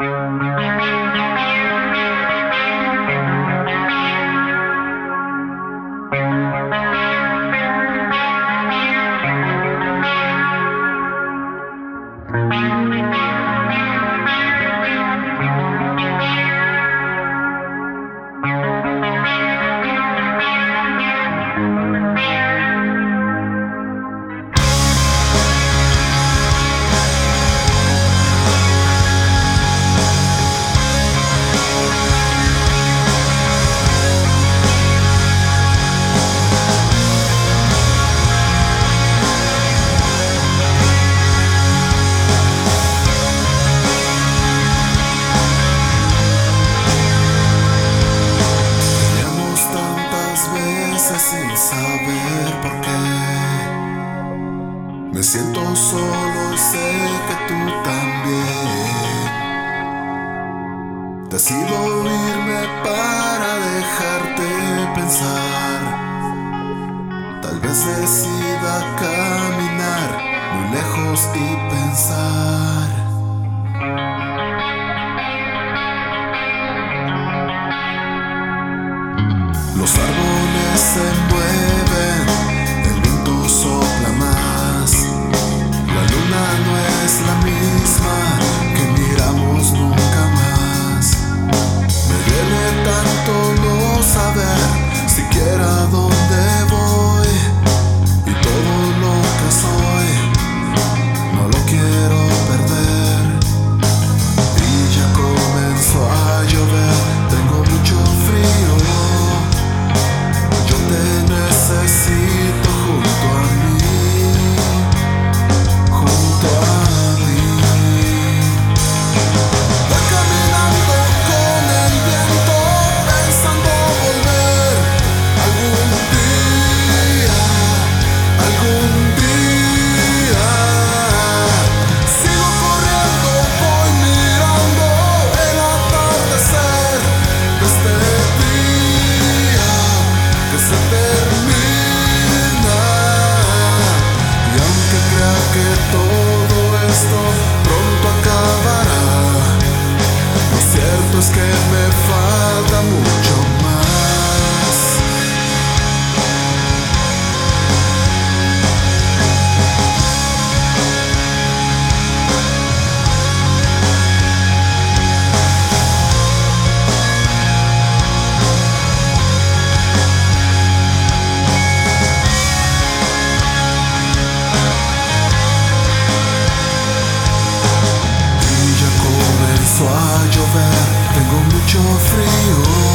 Música sin saber por qué. Me siento solo, sé que tú también. Decido irme para dejarte pensar. Tal vez decida caminar muy lejos y pensar. Que todo esto pronto acabará. Lo cierto es que me falta mucho. mucho frío.